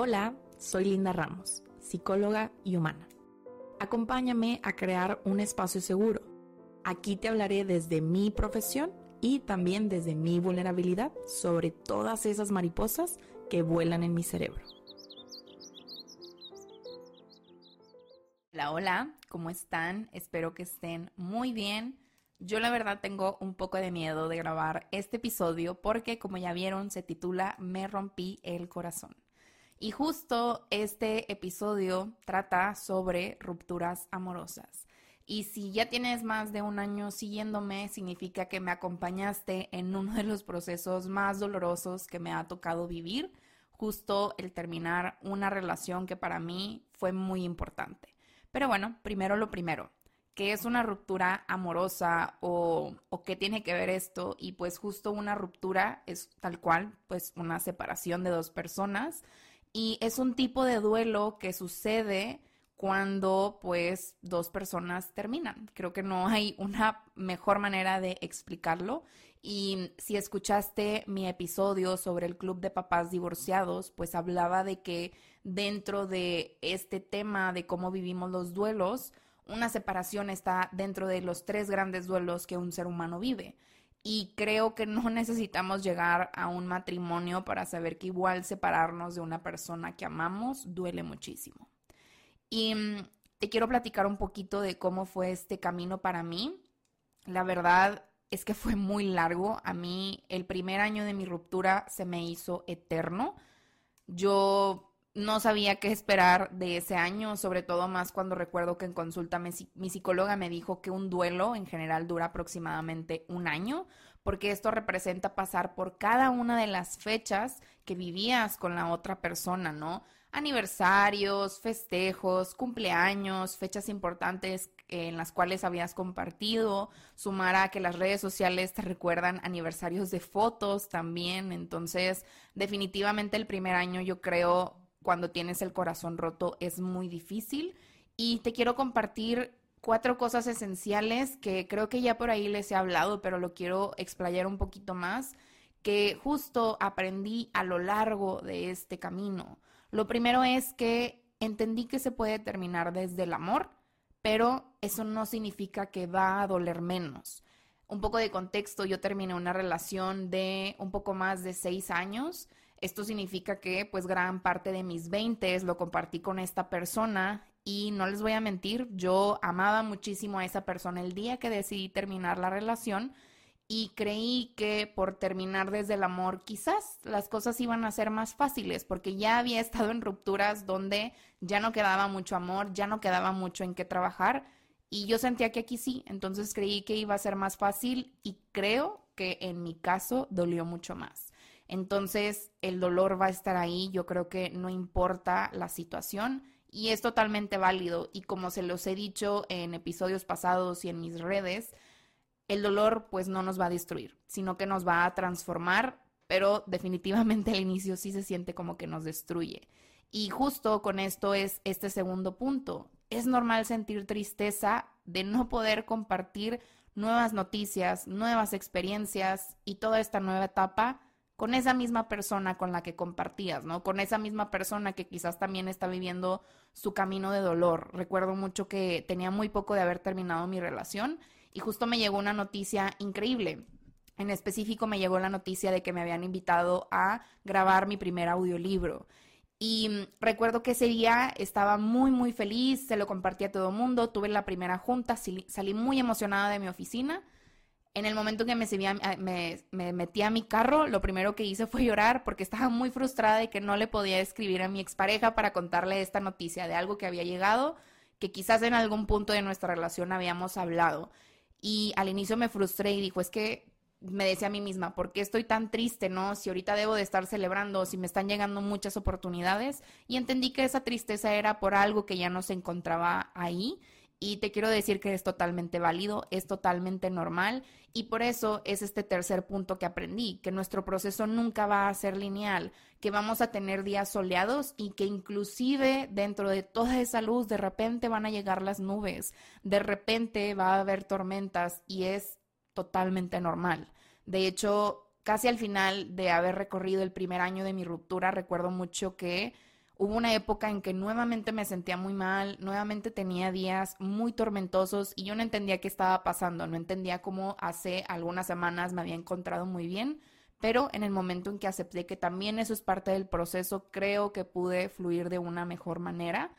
Hola, soy Linda Ramos, psicóloga y humana. Acompáñame a crear un espacio seguro. Aquí te hablaré desde mi profesión y también desde mi vulnerabilidad sobre todas esas mariposas que vuelan en mi cerebro. Hola, hola, ¿cómo están? Espero que estén muy bien. Yo la verdad tengo un poco de miedo de grabar este episodio porque como ya vieron se titula Me rompí el corazón. Y justo este episodio trata sobre rupturas amorosas. Y si ya tienes más de un año siguiéndome, significa que me acompañaste en uno de los procesos más dolorosos que me ha tocado vivir, justo el terminar una relación que para mí fue muy importante. Pero bueno, primero lo primero. ¿Qué es una ruptura amorosa o, qué tiene que ver esto? Y pues justo una ruptura es tal cual, pues una separación de dos personas y es un tipo de duelo que sucede cuando pues dos personas terminan. Creo que no hay una mejor manera de explicarlo. Y si escuchaste mi episodio sobre el Club de Papás Divorciados, pues hablaba de que dentro de este tema de cómo vivimos los duelos, una separación está dentro de los tres grandes duelos que un ser humano vive. Y creo que no necesitamos llegar a un matrimonio para saber que igual separarnos de una persona que amamos duele muchísimo. Y mm, te quiero platicar un poquito de cómo fue este camino para mí. La verdad es que fue muy largo. A mí el primer año de mi ruptura se me hizo eterno. Yo no sabía qué esperar de ese año, sobre todo más cuando recuerdo que en consulta mi, psicóloga me dijo que un duelo en general dura aproximadamente un año, porque esto representa pasar por cada una de las fechas que vivías con la otra persona, ¿no? Aniversarios, festejos, cumpleaños, fechas importantes en las cuales habías compartido, sumar a que las redes sociales te recuerdan aniversarios de fotos también, entonces definitivamente el primer año yo creo cuando tienes el corazón roto es muy difícil. Y te quiero compartir cuatro cosas esenciales que creo que ya por ahí les he hablado, pero lo quiero explayar un poquito más, que justo aprendí a lo largo de este camino. Lo primero es que entendí que se puede terminar desde el amor, pero eso no significa que va a doler menos. Un poco de contexto, yo terminé una relación de un poco más de seis años esto significa que pues gran parte de mis 20 lo compartí con esta persona y no les voy a mentir, yo amaba muchísimo a esa persona el día que decidí terminar la relación y creí que por terminar desde el amor quizás las cosas iban a ser más fáciles porque ya había estado en rupturas donde ya no quedaba mucho amor, ya no quedaba mucho en qué trabajar y yo sentía que aquí sí, entonces creí que iba a ser más fácil y creo que en mi caso dolió mucho más. Entonces, el dolor va a estar ahí, yo creo que no importa la situación y es totalmente válido. Y como se los he dicho en episodios pasados y en mis redes, el dolor pues no nos va a destruir, sino que nos va a transformar, pero definitivamente al inicio sí se siente como que nos destruye. Y justo con esto es este segundo punto. Es normal sentir tristeza de no poder compartir nuevas noticias, nuevas experiencias y toda esta nueva etapa con esa misma persona con la que compartías, ¿no? Con esa misma persona que quizás también está viviendo su camino de dolor. Recuerdo mucho que tenía muy poco de haber terminado mi relación y justo me llegó una noticia increíble. En específico me llegó la noticia de que me habían invitado a grabar mi primer audiolibro. Y mm, recuerdo que ese día estaba muy, muy feliz, se lo compartí a todo el mundo, tuve la primera junta, salí muy emocionada de mi oficina en el momento que me, me, metí a mi carro, lo primero que hice fue llorar porque estaba muy frustrada de que no le podía escribir a mi expareja para contarle esta noticia de algo que había llegado, que quizás en algún punto de nuestra relación habíamos hablado. Y al inicio me frustré y dijo, es que me decía a mí misma, ¿por qué estoy tan triste, no? Si ahorita debo de estar celebrando, si me están llegando muchas oportunidades. Y entendí que esa tristeza era por algo que ya no se encontraba ahí y te quiero decir que es totalmente válido, es totalmente normal y por eso es este tercer punto que aprendí, que nuestro proceso nunca va a ser lineal, que vamos a tener días soleados y que inclusive dentro de toda esa luz de repente van a llegar las nubes, de repente va a haber tormentas y es totalmente normal. De hecho, casi al final de haber recorrido el primer año de mi ruptura, recuerdo mucho que Hubo una época en que nuevamente me sentía muy mal, nuevamente tenía días muy tormentosos y yo no entendía qué estaba pasando, no entendía cómo hace algunas semanas me había encontrado muy bien, pero en el momento en que acepté que también eso es parte del proceso, creo que pude fluir de una mejor manera.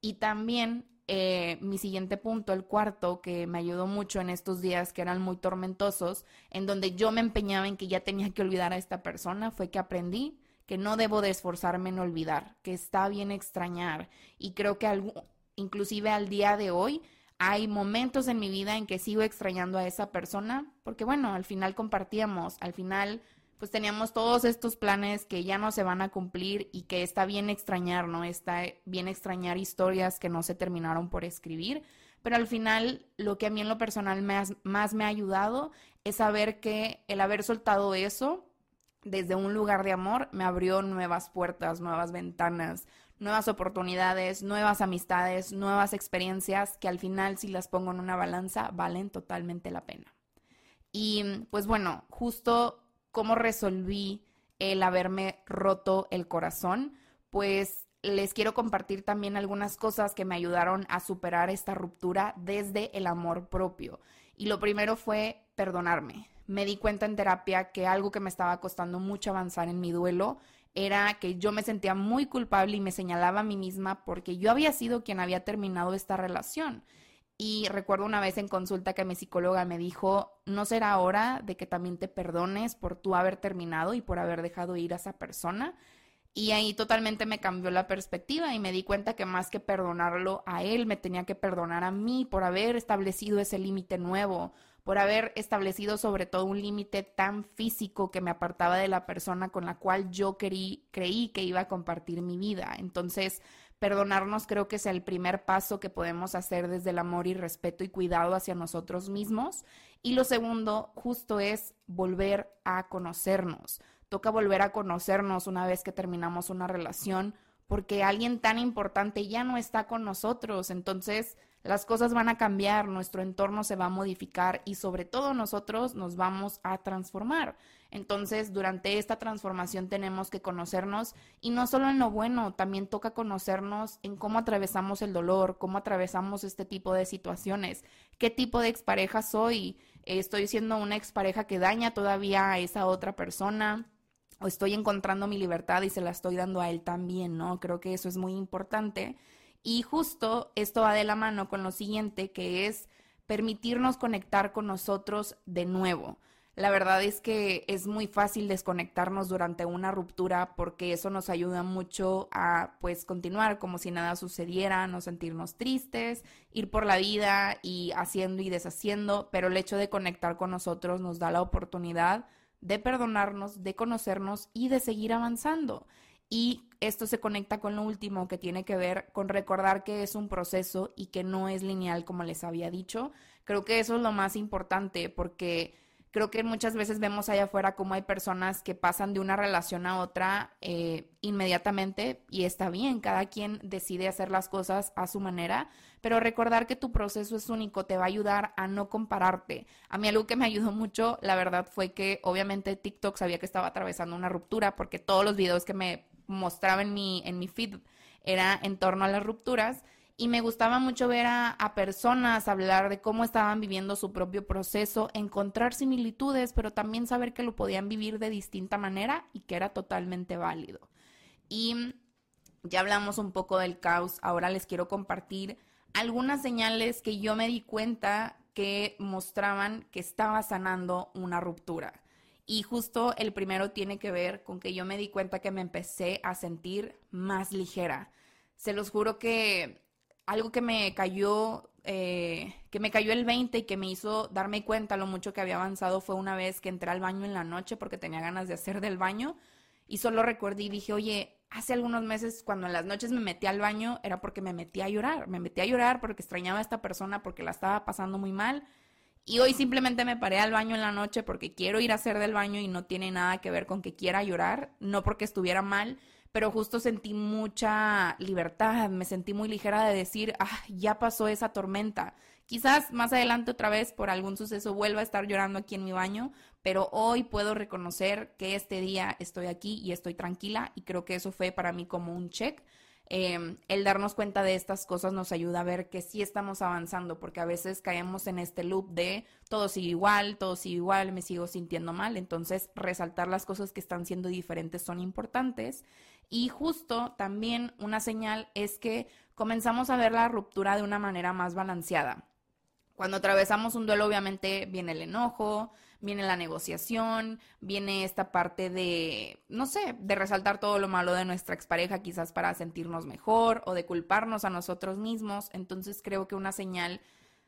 Y también eh, mi siguiente punto, el cuarto, que me ayudó mucho en estos días que eran muy tormentosos, en donde yo me empeñaba en que ya tenía que olvidar a esta persona, fue que aprendí que no debo de esforzarme en olvidar, que está bien extrañar. Y creo que inclusive al día de hoy hay momentos en mi vida en que sigo extrañando a esa persona, porque bueno, al final compartíamos, al final pues teníamos todos estos planes que ya no se van a cumplir y que está bien extrañar, ¿no? Está bien extrañar historias que no se terminaron por escribir, pero al final lo que a mí en lo personal más, más me ha ayudado es saber que el haber soltado eso desde un lugar de amor me abrió nuevas puertas, nuevas ventanas, nuevas oportunidades, nuevas amistades, nuevas experiencias que al final si las pongo en una balanza valen totalmente la pena. Y pues bueno, justo cómo resolví el haberme roto el corazón, pues les quiero compartir también algunas cosas que me ayudaron a superar esta ruptura desde el amor propio. Y lo primero fue perdonarme me di cuenta en terapia que algo que me estaba costando mucho avanzar en mi duelo era que yo me sentía muy culpable y me señalaba a mí misma porque yo había sido quien había terminado esta relación. Y recuerdo una vez en consulta que mi psicóloga me dijo, ¿no será hora de que también te perdones por tú haber terminado y por haber dejado ir a esa persona? Y ahí totalmente me cambió la perspectiva y me di cuenta que más que perdonarlo a él, me tenía que perdonar a mí por haber establecido ese límite nuevo, por haber establecido sobre todo un límite tan físico que me apartaba de la persona con la cual yo creí, creí que iba a compartir mi vida. Entonces, perdonarnos creo que es el primer paso que podemos hacer desde el amor y respeto y cuidado hacia nosotros mismos. Y lo segundo, justo es volver a conocernos. Toca volver a conocernos una vez que terminamos una relación porque alguien tan importante ya no está con nosotros. Entonces, las cosas van a cambiar, nuestro entorno se va a modificar y sobre todo nosotros nos vamos a transformar. Entonces, durante esta transformación tenemos que conocernos y no solo en lo bueno, también toca conocernos en cómo atravesamos el dolor, cómo atravesamos este tipo de situaciones, qué tipo de expareja soy, estoy siendo una expareja que daña todavía a esa otra persona o estoy encontrando mi libertad y se la estoy dando a él también, ¿no? Creo que eso es muy importante. Y justo esto va de la mano con lo siguiente, que es permitirnos conectar con nosotros de nuevo. La verdad es que es muy fácil desconectarnos durante una ruptura porque eso nos ayuda mucho a pues continuar como si nada sucediera, no sentirnos tristes, ir por la vida y haciendo y deshaciendo, pero el hecho de conectar con nosotros nos da la oportunidad de perdonarnos, de conocernos y de seguir avanzando. Y esto se conecta con lo último que tiene que ver con recordar que es un proceso y que no es lineal como les había dicho. Creo que eso es lo más importante porque creo que muchas veces vemos allá afuera cómo hay personas que pasan de una relación a otra eh, inmediatamente y está bien, cada quien decide hacer las cosas a su manera, pero recordar que tu proceso es único te va a ayudar a no compararte. A mí algo que me ayudó mucho, la verdad, fue que obviamente TikTok sabía que estaba atravesando una ruptura porque todos los videos que me mostraba en mi, en mi feed era en torno a las rupturas y me gustaba mucho ver a, a, personas hablar de cómo estaban viviendo su propio proceso, encontrar similitudes, pero también saber que lo podían vivir de distinta manera y que era totalmente válido. Y ya hablamos un poco del caos, ahora les quiero compartir algunas señales que yo me di cuenta que mostraban que estaba sanando una ruptura. Y justo el primero tiene que ver con que yo me di cuenta que me empecé a sentir más ligera. Se los juro que algo que me cayó, eh, que me cayó el 20 y que me hizo darme cuenta lo mucho que había avanzado fue una vez que entré al baño en la noche porque tenía ganas de hacer del baño y solo recordé y dije, oye, hace algunos meses cuando en las noches me metí al baño era porque me metí a llorar, me metí a llorar porque extrañaba a esta persona porque la estaba pasando muy mal y hoy simplemente me paré al baño en la noche porque quiero ir a hacer del baño y no tiene nada que ver con que quiera llorar, no porque estuviera mal, pero justo sentí mucha libertad, me sentí muy ligera de decir, ah, ya pasó esa tormenta. Quizás más adelante otra vez por algún suceso vuelva a estar llorando aquí en mi baño, pero hoy puedo reconocer que este día estoy aquí y estoy tranquila y creo que eso fue para mí como un check Em, el darnos cuenta de estas cosas nos ayuda a ver que sí estamos avanzando, porque a veces caemos en este loop de todo sigue igual, todo sigue igual, me sigo sintiendo mal. Entonces, resaltar las cosas que están siendo diferentes son importantes. Y justo también una señal es que comenzamos a ver la ruptura de una manera más balanceada. Cuando atravesamos un duelo, obviamente viene el enojo, viene la negociación, viene esta parte de, no sé, de resaltar todo lo malo de nuestra expareja quizás para sentirnos mejor o de culparnos a nosotros mismos. Entonces creo que una señal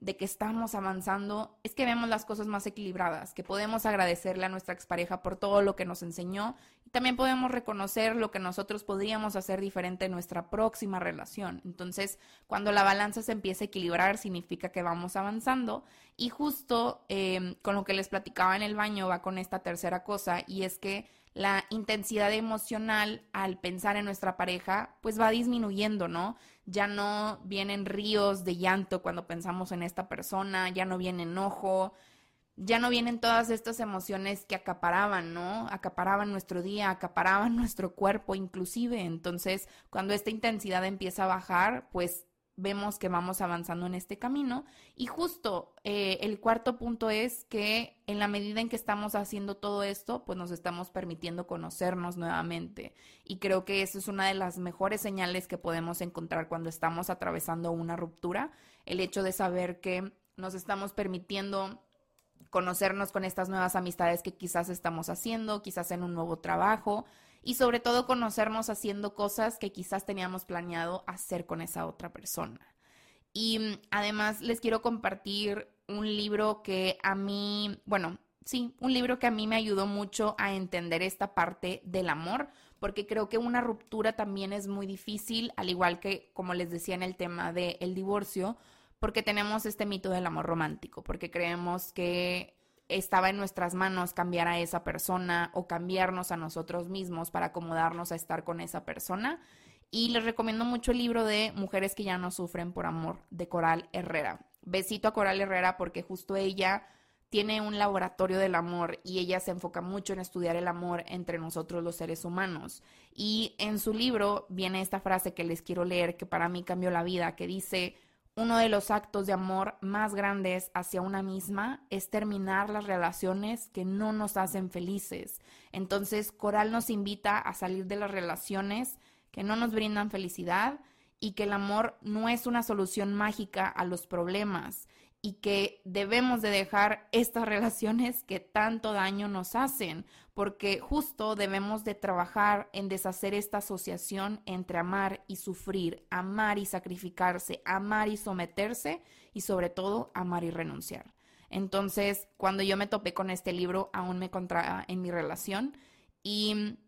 de que estamos avanzando es que vemos las cosas más equilibradas, que podemos agradecerle a nuestra expareja por todo lo que nos enseñó y también podemos reconocer lo que nosotros podríamos hacer diferente en nuestra próxima relación. Entonces, cuando la balanza se empieza a equilibrar, significa que vamos avanzando y justo em, con lo que les platicaba en el baño va con esta tercera cosa y es que la intensidad emocional al pensar en nuestra pareja, pues va disminuyendo, ¿no? Ya no vienen ríos de llanto cuando pensamos en esta persona, ya no viene enojo, ya no vienen todas estas emociones que acaparaban, ¿no? Acaparaban nuestro día, acaparaban nuestro cuerpo inclusive. Entonces, cuando esta intensidad empieza a bajar, pues vemos que vamos avanzando en este camino. Y justo eh, el cuarto punto es que en la medida en que estamos haciendo todo esto, pues nos estamos permitiendo conocernos nuevamente. Y creo que eso es una de las mejores señales que podemos encontrar cuando estamos atravesando una ruptura, el hecho de saber que nos estamos permitiendo conocernos con estas nuevas amistades que quizás estamos haciendo, quizás en un nuevo trabajo y sobre todo conocernos haciendo cosas que quizás teníamos planeado hacer con esa otra persona. Y mm, además les quiero compartir un libro que a mí, bueno, sí, un libro que a mí me ayudó mucho a entender esta parte del amor, porque creo que una ruptura también es muy difícil, al igual que, como les decía en el tema del divorcio, porque tenemos este mito del amor romántico, porque creemos que estaba en nuestras manos cambiar a esa persona o cambiarnos a nosotros mismos para acomodarnos a estar con esa persona. Y les recomiendo mucho el libro de Mujeres que ya no sufren por amor de Coral Herrera. Besito a Coral Herrera porque justo ella tiene un laboratorio del amor y ella se enfoca mucho en estudiar el amor entre nosotros los seres humanos. Y en su libro viene esta frase que les quiero leer que para mí cambió la vida, que dice, uno de los actos de amor más grandes hacia una misma es terminar las relaciones que no nos hacen felices. Entonces, Coral nos invita a salir de las relaciones que no nos brindan felicidad y que el amor no es una solución mágica a los problemas y que debemos de dejar estas relaciones que tanto daño nos hacen, porque justo debemos de trabajar en deshacer esta asociación entre amar y sufrir, amar y sacrificarse, amar y someterse y sobre todo amar y renunciar. Entonces, cuando yo me topé con este libro, aún me encontraba en mi relación y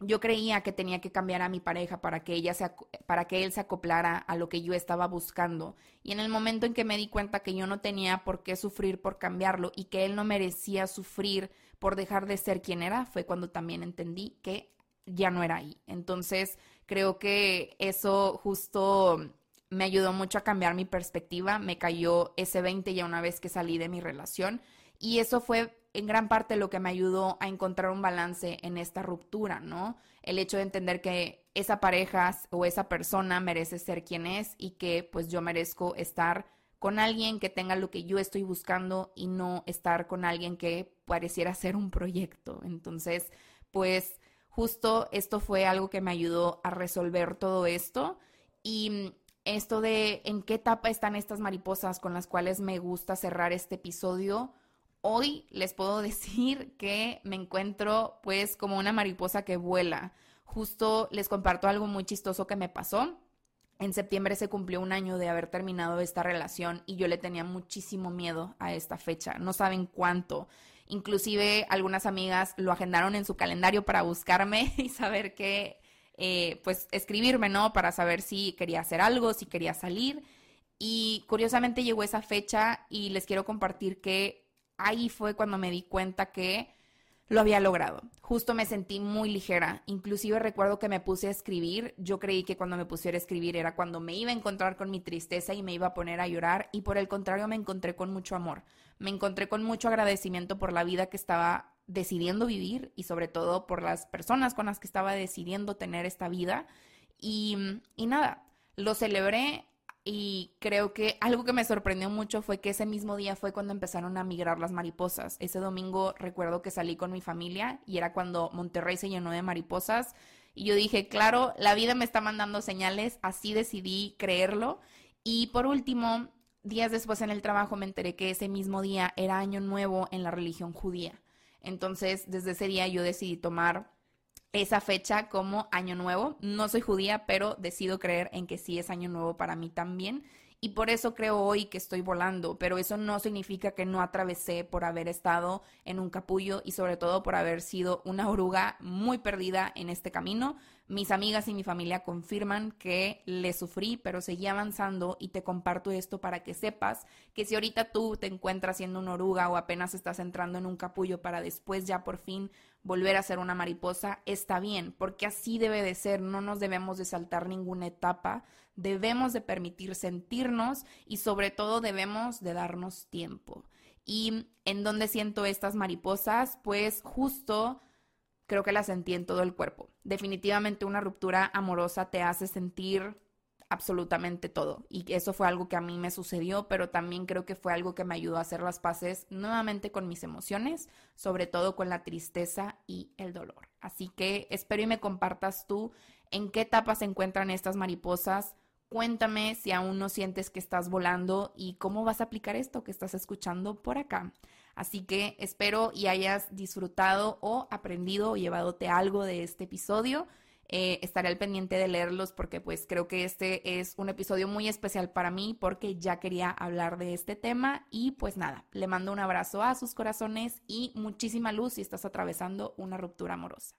yo creía que tenía que cambiar a mi pareja para que ella se, para que él se acoplara a lo que yo estaba buscando. Y en el momento en que me di cuenta que yo no tenía por qué sufrir por cambiarlo y que él no merecía sufrir por dejar de ser quien era, fue cuando también entendí que ya no era ahí. Entonces, creo que eso justo me ayudó mucho a cambiar mi perspectiva, me cayó ese 20 ya una vez que salí de mi relación y eso fue en gran parte lo que me ayudó a encontrar un balance en esta ruptura, ¿no? El hecho de entender que esa pareja o esa persona merece ser quien es y que pues yo merezco estar con alguien que tenga lo que yo estoy buscando y no estar con alguien que pareciera ser un proyecto. Entonces, pues justo esto fue algo que me ayudó a resolver todo esto y esto de en qué etapa están estas mariposas con las cuales me gusta cerrar este episodio Hoy les puedo decir que me encuentro pues como una mariposa que vuela. Justo les comparto algo muy chistoso que me pasó. En septiembre se cumplió un año de haber terminado esta relación y yo le tenía muchísimo miedo a esta fecha. No saben cuánto. Inclusive algunas amigas lo agendaron en su calendario para buscarme y saber qué, eh, pues escribirme, ¿no? Para saber si quería hacer algo, si quería salir. Y curiosamente llegó esa fecha y les quiero compartir que ahí fue cuando me di cuenta que lo había logrado. Justo me sentí muy ligera. Inclusive recuerdo que me puse a escribir. Yo creí que cuando me pusiera a escribir era cuando me iba a encontrar con mi tristeza y me iba a poner a llorar. Y por el contrario me encontré con mucho amor. Me encontré con mucho agradecimiento por la vida que estaba decidiendo vivir y sobre todo por las personas con las que estaba decidiendo tener esta vida. Y, y nada, lo celebré y creo que algo que me sorprendió mucho fue que ese mismo día fue cuando empezaron a migrar las mariposas. Ese domingo recuerdo que salí con mi familia y era cuando Monterrey se llenó de mariposas. Y yo dije, claro, la vida me está mandando señales, así decidí creerlo. Y por último, días después en el trabajo me enteré que ese mismo día era año nuevo en la religión judía. Entonces, desde ese día yo decidí tomar esa fecha como año nuevo. No soy judía, pero decido creer en que sí es año nuevo para mí también. Y por eso creo hoy que estoy volando, pero eso no significa que no atravesé por haber estado en un capullo y sobre todo por haber sido una oruga muy perdida en este camino. Mis amigas y mi familia confirman que le sufrí, pero seguí avanzando y te comparto esto para que sepas que si ahorita tú te encuentras siendo una oruga o apenas estás entrando en un capullo para después ya por fin volver a ser una mariposa, está bien, porque así debe de ser, no nos debemos de saltar ninguna etapa, debemos de permitir sentirnos y sobre todo debemos de darnos tiempo. ¿Y en dónde siento estas mariposas? Pues justo creo que las sentí en todo el cuerpo. Definitivamente una ruptura amorosa te hace sentir absolutamente todo. Y eso fue algo que a mí me sucedió, pero también creo que fue algo que me ayudó a hacer las paces nuevamente con mis emociones, sobre todo con la tristeza y el dolor. Así que espero y me compartas tú en qué etapa se encuentran estas mariposas. Cuéntame si aún no sientes que estás volando y cómo vas a aplicar esto que estás escuchando por acá. Así que espero y hayas disfrutado o aprendido o llevadote algo de este episodio. Eh, estaré al pendiente de leerlos porque pues creo que este es un episodio muy especial para mí porque ya quería hablar de este tema y pues nada, le mando un abrazo a sus corazones y muchísima luz si estás atravesando una ruptura amorosa.